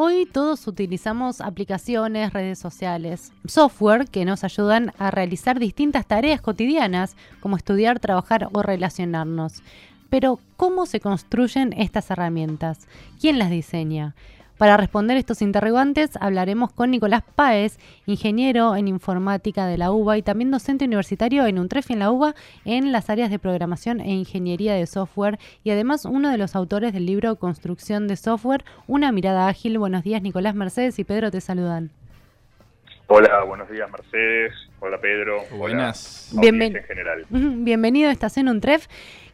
Hoy todos utilizamos aplicaciones, redes sociales, software que nos ayudan a realizar distintas tareas cotidianas, como estudiar, trabajar o relacionarnos. Pero, ¿cómo se construyen estas herramientas? ¿Quién las diseña? Para responder estos interrogantes hablaremos con Nicolás Páez, ingeniero en informática de la UBA y también docente universitario en UNTREF en la UBA en las áreas de programación e ingeniería de software y además uno de los autores del libro Construcción de Software, una mirada ágil. Buenos días Nicolás, Mercedes y Pedro te saludan. Hola, buenos días Mercedes. Hola Pedro. Buenas. Bienvenido. Bienvenido, estás en UNTREF.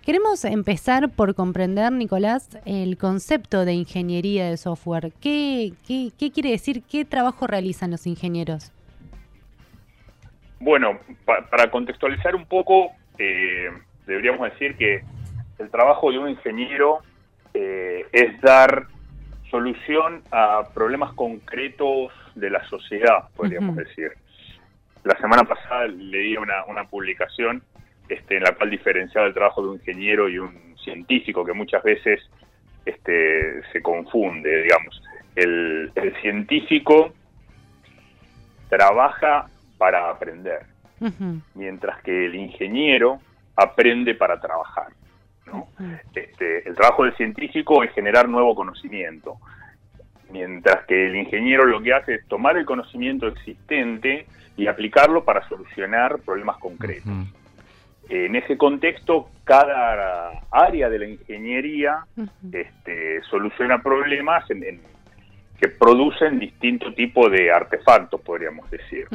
Queremos empezar por comprender, Nicolás, el concepto de ingeniería de software. ¿Qué, qué, quiere decir? ¿Qué trabajo realizan los ingenieros? Bueno, para contextualizar un poco, eh, deberíamos decir que el trabajo de un ingeniero eh, es dar solución a problemas concretos de la sociedad, podríamos decir. La semana pasada leí una, una publicación este, en la cual diferenciaba el trabajo de un ingeniero y un científico, que muchas veces este, se confunde, digamos. El, científico trabaja para aprender, mientras que el ingeniero aprende para trabajar. Este, el trabajo del científico es generar nuevo conocimiento, mientras que el ingeniero lo que hace es tomar el conocimiento existente y aplicarlo para solucionar problemas concretos. En ese contexto, cada área de la ingeniería este, soluciona problemas que producen distinto tipo de artefactos, podríamos decir.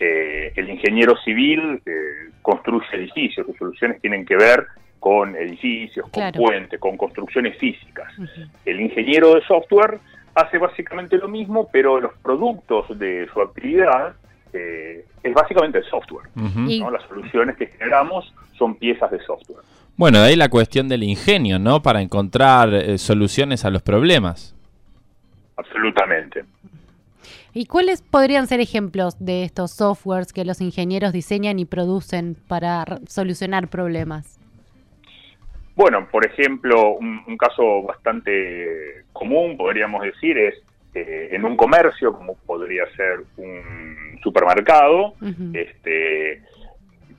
Eh, el ingeniero civil eh, construye edificios, sus soluciones tienen que ver con edificios, con puentes, con construcciones físicas. El ingeniero de software hace básicamente lo mismo, pero los productos de su actividad eh, es básicamente el software. Las soluciones que generamos son piezas de software. Bueno, de ahí la cuestión del ingenio, ¿no? Para encontrar eh, soluciones a los problemas. Absolutamente. ¿Y cuáles podrían ser ejemplos de estos softwares que los ingenieros diseñan y producen para solucionar problemas? Bueno, por ejemplo, un caso bastante común, podríamos decir, es eh, en un comercio, como podría ser un supermercado, este,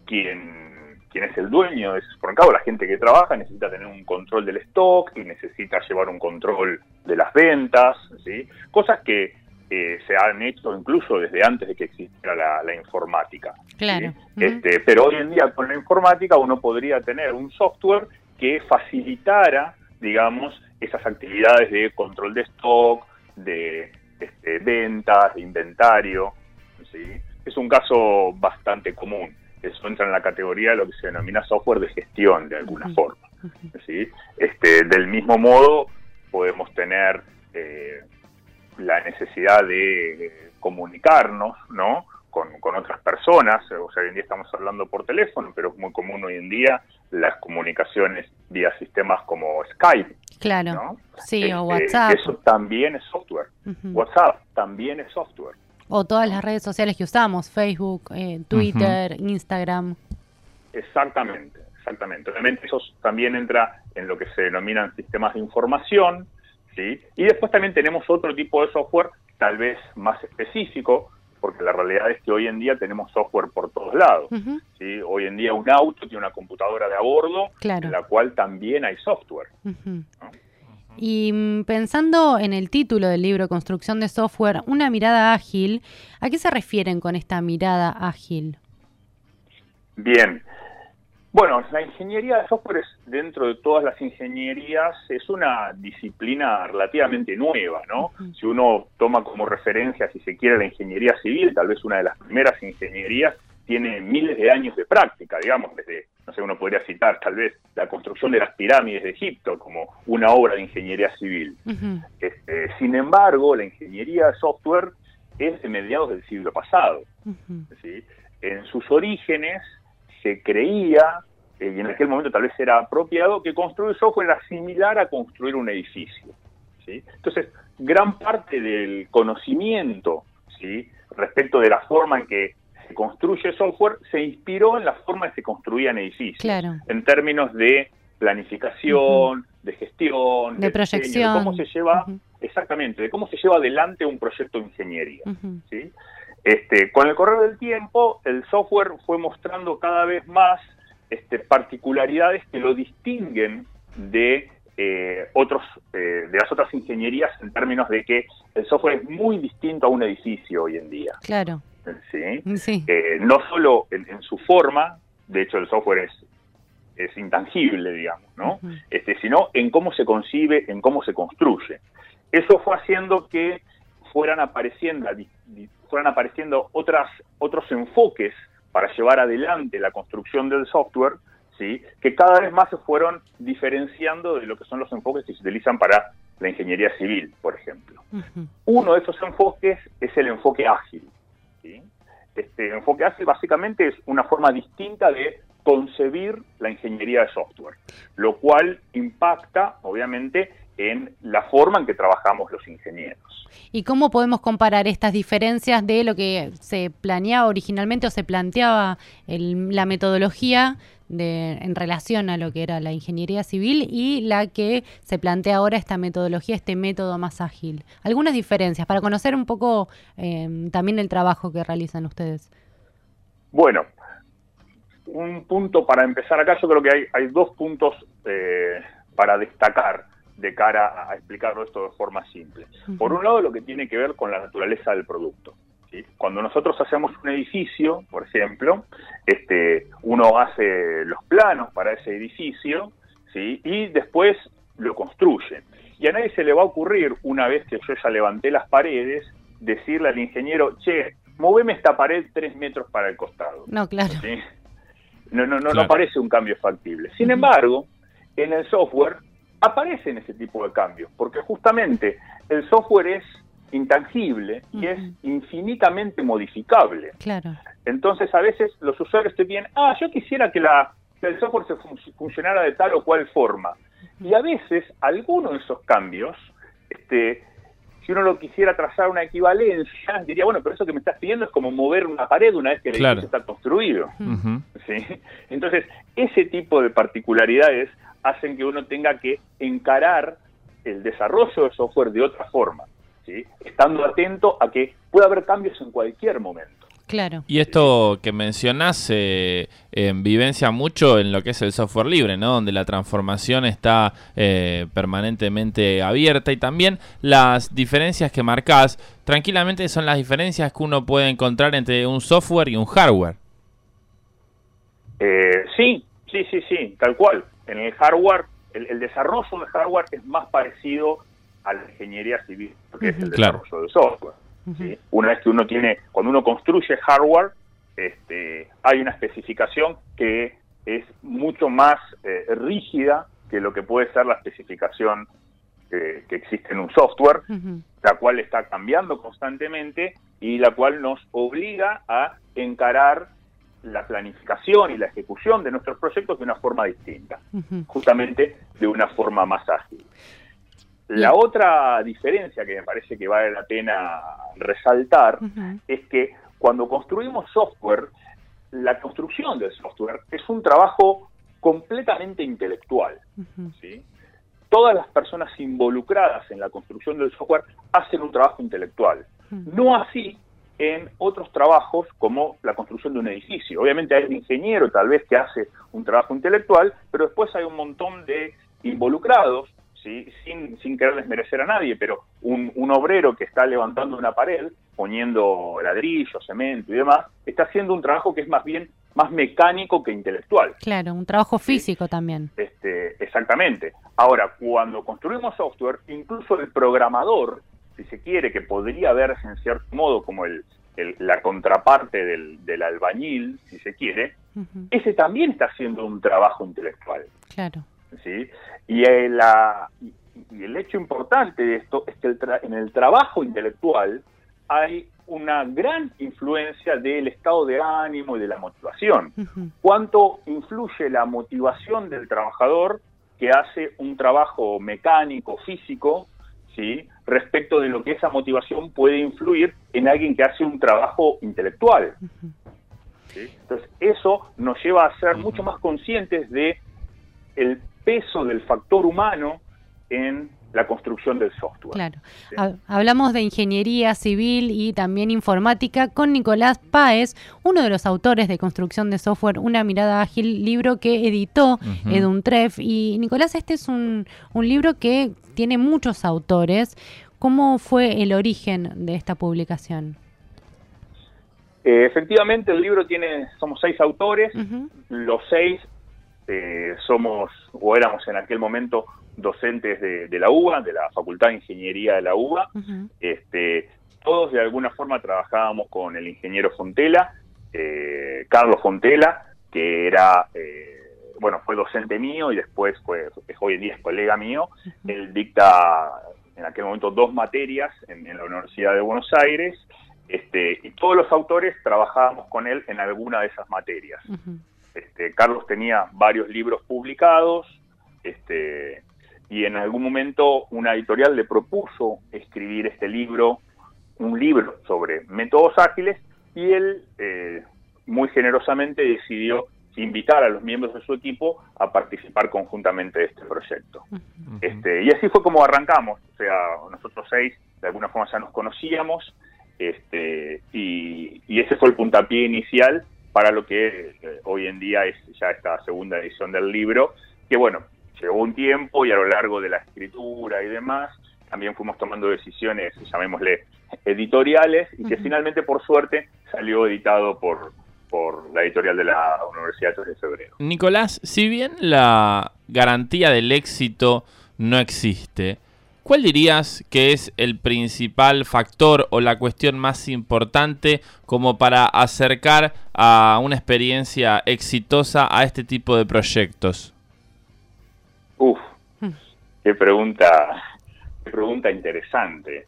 quien, quien es el dueño de ese supermercado, la gente que trabaja, necesita tener un control del stock y necesita llevar un control de las ventas, ¿sí? cosas que eh, se han hecho incluso desde antes de que existiera la, informática. Claro. este, pero hoy en día con la informática uno podría tener un software que facilitara, digamos, esas actividades de control de stock, de este, ventas, de inventario. ¿sí? Es un caso bastante común. Eso entra en la categoría de lo que se denomina software de gestión, de alguna forma. ¿sí? Este, del mismo modo, podemos tener eh, la necesidad de comunicarnos, ¿no? Con, otras personas, o sea, hoy en día estamos hablando por teléfono, pero es muy común hoy en día las comunicaciones vía sistemas como Skype, Claro, sí, o este, WhatsApp. Eso también es software. WhatsApp también es software. O todas las redes sociales que usamos, Facebook, eh, Twitter, Instagram. Exactamente, exactamente. Obviamente eso también entra en lo que se denominan sistemas de información, ¿sí? Y después también tenemos otro tipo de software, tal vez más específico, porque la realidad es que hoy en día tenemos software por todos lados. ¿sí? Hoy en día un auto tiene una computadora de a bordo, en la cual también hay software. Y mm, pensando en el título del libro Construcción de Software, una mirada ágil, ¿a qué se refieren con esta mirada ágil? Bien, bueno, la ingeniería de software dentro de todas las ingenierías es una disciplina relativamente nueva, ¿no? Si uno toma como referencia, si se quiere, la ingeniería civil, tal vez una de las primeras ingenierías, tiene miles de años de práctica, digamos, desde, no sé, uno podría citar tal vez la construcción de las pirámides de Egipto como una obra de ingeniería civil. Este, sin embargo, la ingeniería de software es de mediados del siglo pasado. En sus orígenes, se creía, eh, y en aquel momento tal vez era apropiado, que construir software era similar a construir un edificio. ¿sí? Entonces, gran parte del conocimiento ¿sí? respecto de la forma en que se construye software se inspiró en la forma en que se construían edificios, en términos de planificación, de gestión, de, proyección, cómo se lleva exactamente de cómo se lleva adelante un proyecto de ingeniería. ¿sí? Este, con el correr del tiempo, el software fue mostrando cada vez más este, particularidades que lo distinguen de eh, otros eh, de las otras ingenierías en términos de que el software es muy distinto a un edificio hoy en día. Claro. ¿Sí? Eh, no solo en, su forma, de hecho el software es, es intangible, digamos, ¿no? este, sino en cómo se concibe, en cómo se construye. Eso fue haciendo que fueran apareciendo, fueran apareciendo otras, otros enfoques para llevar adelante la construcción del software, ¿sí? que cada vez más se fueron diferenciando de lo que son los enfoques que se utilizan para la ingeniería civil, por ejemplo. Uno de esos enfoques es el enfoque ágil. Este enfoque ágil básicamente es una forma distinta de concebir la ingeniería de software, lo cual impacta, obviamente, en la forma en que trabajamos los ingenieros. ¿Y cómo podemos comparar estas diferencias de lo que se planeaba originalmente o se planteaba la metodología de, en relación a lo que era la ingeniería civil y la que se plantea ahora esta metodología, este método más ágil? Algunas diferencias para conocer un poco em, también el trabajo que realizan ustedes. Bueno, un punto para empezar acá, yo creo que hay, hay dos puntos eh, para destacar de cara a explicarlo esto de forma simple. Por un lado, lo que tiene que ver con la naturaleza del producto. Cuando nosotros hacemos un edificio, por ejemplo, este, uno hace los planos para ese edificio ¿sí? y después lo construye. Y a nadie se le va a ocurrir, una vez que yo ya levanté las paredes, decirle al ingeniero, che, moveme esta pared tres metros para el costado. No, claro. No, no, no, no parece un cambio factible. Sin embargo, en el software aparecen ese tipo de cambios, porque justamente el software es intangible y es infinitamente modificable. Claro. Entonces a veces los usuarios te piden, ah, yo quisiera que, la, el software se funcionara de tal o cual forma. Y a veces algunos de esos cambios, este, si uno lo quisiera trazar una equivalencia, diría, bueno, pero eso que me estás pidiendo es como mover una pared una vez que el edificio está construido. ¿Sí? Entonces, ese tipo de particularidades hacen que uno tenga que encarar el desarrollo de software de otra forma, ¿sí? estando atento a que puede haber cambios en cualquier momento. Claro. Y esto que mencionás eh, vivencia mucho en lo que es el software libre, ¿no? Donde la transformación está eh, permanentemente abierta y también las diferencias que marcás tranquilamente son las diferencias que uno puede encontrar entre un software y un hardware. Eh, sí, sí, sí, sí, tal cual en el hardware, el, desarrollo de hardware es más parecido a la ingeniería civil, que es el desarrollo de software. Una vez que uno tiene, cuando uno construye hardware, este, hay una especificación que es mucho más eh, rígida que lo que puede ser la especificación que existe en un software, la cual está cambiando constantemente y la cual nos obliga a encarar la planificación y la ejecución de nuestros proyectos de una forma distinta, justamente de una forma más ágil. La otra diferencia que me parece que vale la pena resaltar es que cuando construimos software, la construcción del software es un trabajo completamente intelectual. Todas las personas involucradas en la construcción del software hacen un trabajo intelectual. No así en otros trabajos como la construcción de un edificio. Obviamente hay un ingeniero tal vez que hace un trabajo intelectual, pero después hay un montón de involucrados, ¿sí? sin, sin querer desmerecer a nadie, pero un, un obrero que está levantando una pared, poniendo ladrillo, cemento y demás, está haciendo un trabajo que es más bien más mecánico que intelectual. Claro, un trabajo físico también. Este, exactamente. Ahora, cuando construimos software, incluso el programador si se quiere, que podría verse en cierto modo como el, la contraparte del, albañil, si se quiere, ese también está haciendo un trabajo intelectual. Claro. ¿sí? Y, el, la, y el hecho importante de esto es que en el trabajo intelectual hay una gran influencia del estado de ánimo y de la motivación. ¿Cuánto influye la motivación del trabajador que hace un trabajo mecánico, físico, ¿sí? Respecto de lo que esa motivación puede influir en alguien que hace un trabajo intelectual. Entonces, eso nos lleva a ser mucho más conscientes de el peso del factor humano en la construcción del software. Claro. Hablamos de ingeniería civil y también informática con Nicolás Páez, uno de los autores de Construcción de Software, Una mirada ágil, libro que editó Eduntref. Y Nicolás, este es un, un libro que tiene muchos autores. ¿Cómo fue el origen de esta publicación? Eh, efectivamente, el libro tiene, somos seis autores, los seis eh, somos o éramos en aquel momento docentes de, la UBA, de la Facultad de Ingeniería de la UBA. este, todos de alguna forma trabajábamos con el ingeniero Fontela, eh, Carlos Fontela, que era, eh, bueno, fue docente mío y después fue, hoy en día es colega mío. Él dicta en aquel momento dos materias en, la Universidad de Buenos Aires. Este, y todos los autores trabajábamos con él en alguna de esas materias. este, Carlos tenía varios libros publicados, este, y en algún momento una editorial le propuso escribir este libro, un libro sobre métodos ágiles, y él eh, muy generosamente decidió invitar a los miembros de su equipo a participar conjuntamente de este proyecto. este, y así fue como arrancamos, o sea, nosotros seis de alguna forma ya nos conocíamos, este, y, ese fue el puntapié inicial para lo que eh, hoy en día es ya esta segunda edición del libro, que bueno, llevó un tiempo y a lo largo de la escritura y demás, también fuimos tomando decisiones, llamémosle, editoriales, y que finalmente, por suerte, salió editado por, por la editorial de la Universidad de Febrero. Nicolás, si bien la garantía del éxito no existe, ¿cuál dirías que es el principal factor o la cuestión más importante como para acercar a una experiencia exitosa a este tipo de proyectos? Uf, hmm. qué pregunta, qué pregunta interesante.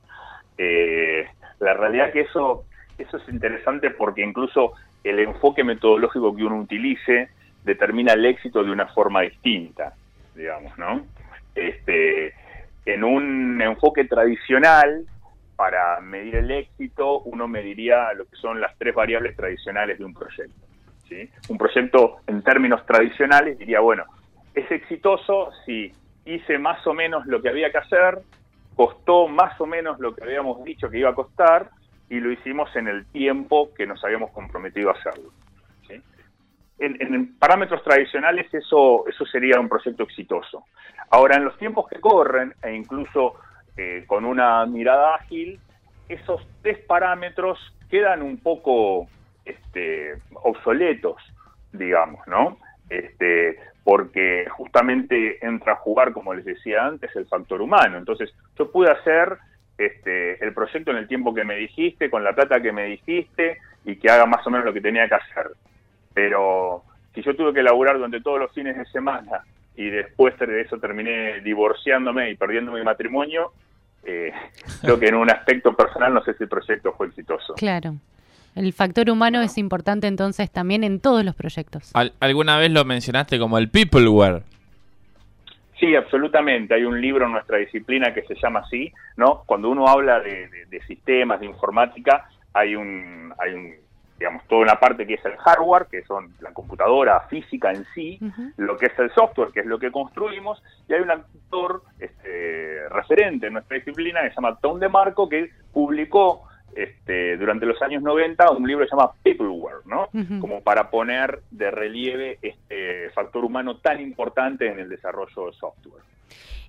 Eh, la realidad que eso, eso es interesante porque incluso el enfoque metodológico que uno utilice determina el éxito de una forma distinta, digamos, ¿no? Este, en un enfoque tradicional, para medir el éxito, uno mediría lo que son las tres variables tradicionales de un proyecto. ¿sí? Un proyecto en términos tradicionales diría, bueno, es exitoso si hice más o menos lo que había que hacer, costó más o menos lo que habíamos dicho que iba a costar y lo hicimos en el tiempo que nos habíamos comprometido a hacerlo. En, parámetros tradicionales eso, eso sería un proyecto exitoso. Ahora, en los tiempos que corren, e incluso eh, con una mirada ágil, esos tres parámetros quedan un poco este, obsoletos, digamos, ¿no? Este, porque justamente entra a jugar, como les decía antes, el factor humano. Entonces, yo pude hacer este, el proyecto en el tiempo que me dijiste, con la plata que me dijiste, y que haga más o menos lo que tenía que hacer. Pero si yo tuve que laburar durante todos los fines de semana y después de eso terminé divorciándome y perdiendo mi matrimonio, eh, creo que en un aspecto personal no sé si el proyecto fue exitoso. Claro. El factor humano es importante entonces también en todos los proyectos. ¿Alguna vez lo mencionaste como el peopleware? Sí, absolutamente. Hay un libro en nuestra disciplina que se llama así, ¿no? Cuando uno habla de, sistemas, de informática, hay un, hay un, digamos, toda una parte que es el hardware, que son la computadora física en sí, lo que es el software, que es lo que construimos, y hay un actor este, referente en nuestra disciplina que se llama Tom DeMarco, que publicó este, durante los años 90 un libro que se llama Peopleware, ¿no? Como para poner de relieve este factor humano tan importante en el desarrollo de software.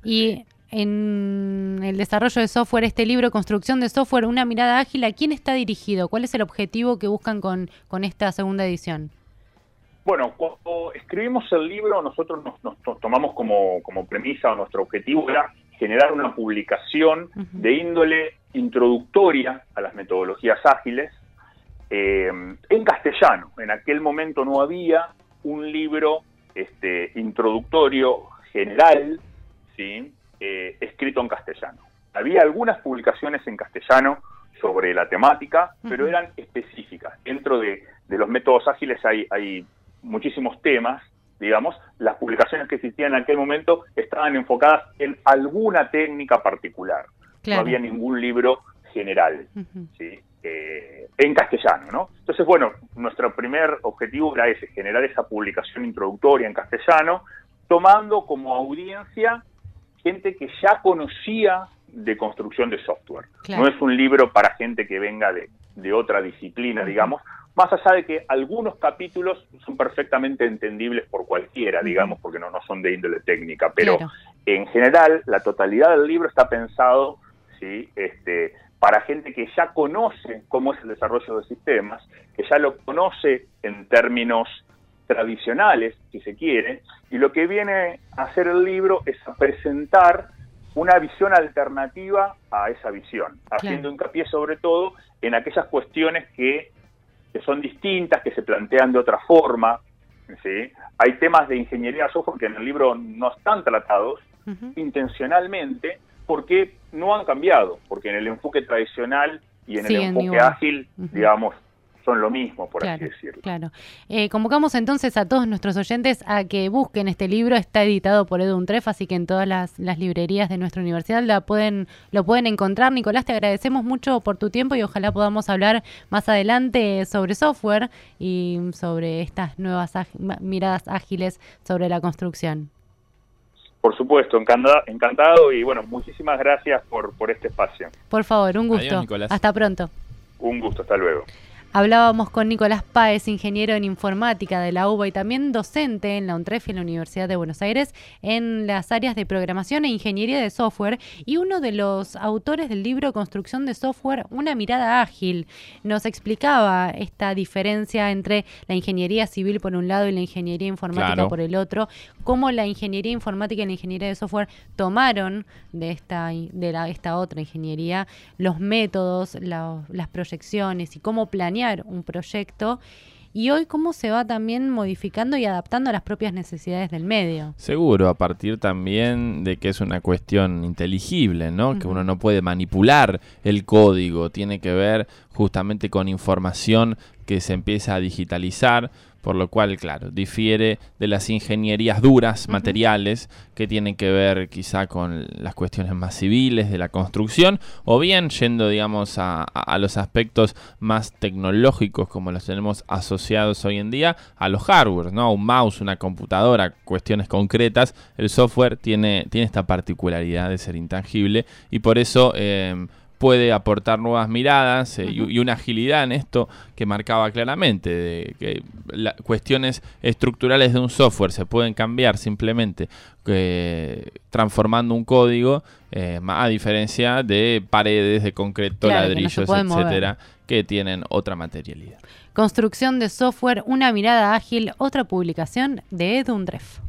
Y en el desarrollo de software, este libro, Construcción de Software, una mirada ágil, ¿a quién está dirigido? ¿Cuál es el objetivo que buscan con, con esta segunda edición? Bueno, cuando escribimos el libro, nosotros nos, tomamos como, como premisa o nuestro objetivo era generar una publicación de índole introductoria a las metodologías ágiles eh, en castellano. En aquel momento no había un libro este, introductorio general ¿sí? Eh, escrito en castellano. Había algunas publicaciones en castellano sobre la temática, pero eran específicas. Dentro de, los métodos ágiles hay, hay muchísimos temas, digamos, las publicaciones que existían en aquel momento estaban enfocadas en alguna técnica particular. No había ningún libro general, ¿sí? Eh, en castellano, ¿no? Entonces, bueno, nuestro primer objetivo era ese, generar esa publicación introductoria en castellano, tomando como audiencia gente que ya conocía de construcción de software. No es un libro para gente que venga de, de otra disciplina, digamos, más allá de que algunos capítulos son perfectamente entendibles por cualquiera, digamos, porque no, no son de índole técnica, pero en general la totalidad del libro está pensado ¿sí? este, para gente que ya conoce cómo es el desarrollo de sistemas, que ya lo conoce en términos tradicionales, si se quiere, y lo que viene a hacer el libro es a presentar una visión alternativa a esa visión, haciendo hincapié sobre todo en aquellas cuestiones que, son distintas, que se plantean de otra forma. ¿sí? Hay temas de ingeniería software que en el libro no están tratados intencionalmente porque no han cambiado, porque en el enfoque tradicional y en el enfoque ágil, digamos, son lo mismo, por así decirlo. Claro. Eh, convocamos entonces a todos nuestros oyentes a que busquen este libro. Está editado por Edu Untref, así que en todas las, librerías de nuestra universidad la pueden, lo pueden encontrar. Nicolás, te agradecemos mucho por tu tiempo y ojalá podamos hablar más adelante sobre software y sobre estas nuevas miradas ágiles sobre la construcción. Por supuesto, encantado, encantado y bueno, muchísimas gracias por, por este espacio. Por favor, un gusto. Hasta pronto. Un gusto, hasta luego. Hablábamos con Nicolás Páez, ingeniero en informática de la UBA y también docente en la UNTREF en la Universidad de Buenos Aires en las áreas de programación e ingeniería de software y uno de los autores del libro Construcción de software, una mirada ágil. Nos explicaba esta diferencia entre la ingeniería civil por un lado y la ingeniería informática por el otro, cómo la ingeniería informática y la ingeniería de software tomaron de esta, de la, esta otra ingeniería los métodos, las proyecciones y cómo un proyecto y hoy cómo se va también modificando y adaptando a las propias necesidades del medio. Seguro, a partir también de que es una cuestión inteligible, ¿no? Que uno no puede manipular el código, tiene que ver justamente con información que se empieza a digitalizar por lo cual, claro, difiere de las ingenierías duras, materiales, que tienen que ver quizá con las cuestiones más civiles de la construcción, o bien yendo, digamos, a, los aspectos más tecnológicos como los tenemos asociados hoy en día, a los hardware, ¿no? Un mouse, una computadora, cuestiones concretas, el software tiene, tiene esta particularidad de ser intangible y por eso... Eh, puede aportar nuevas miradas eh, y, una agilidad en esto que marcaba claramente, de que cuestiones estructurales de un software se pueden cambiar simplemente eh, transformando un código, eh, a diferencia de paredes de concreto, ladrillos, etcétera, que tienen otra materialidad. Construcción de software, una mirada ágil, otra publicación de Edundref.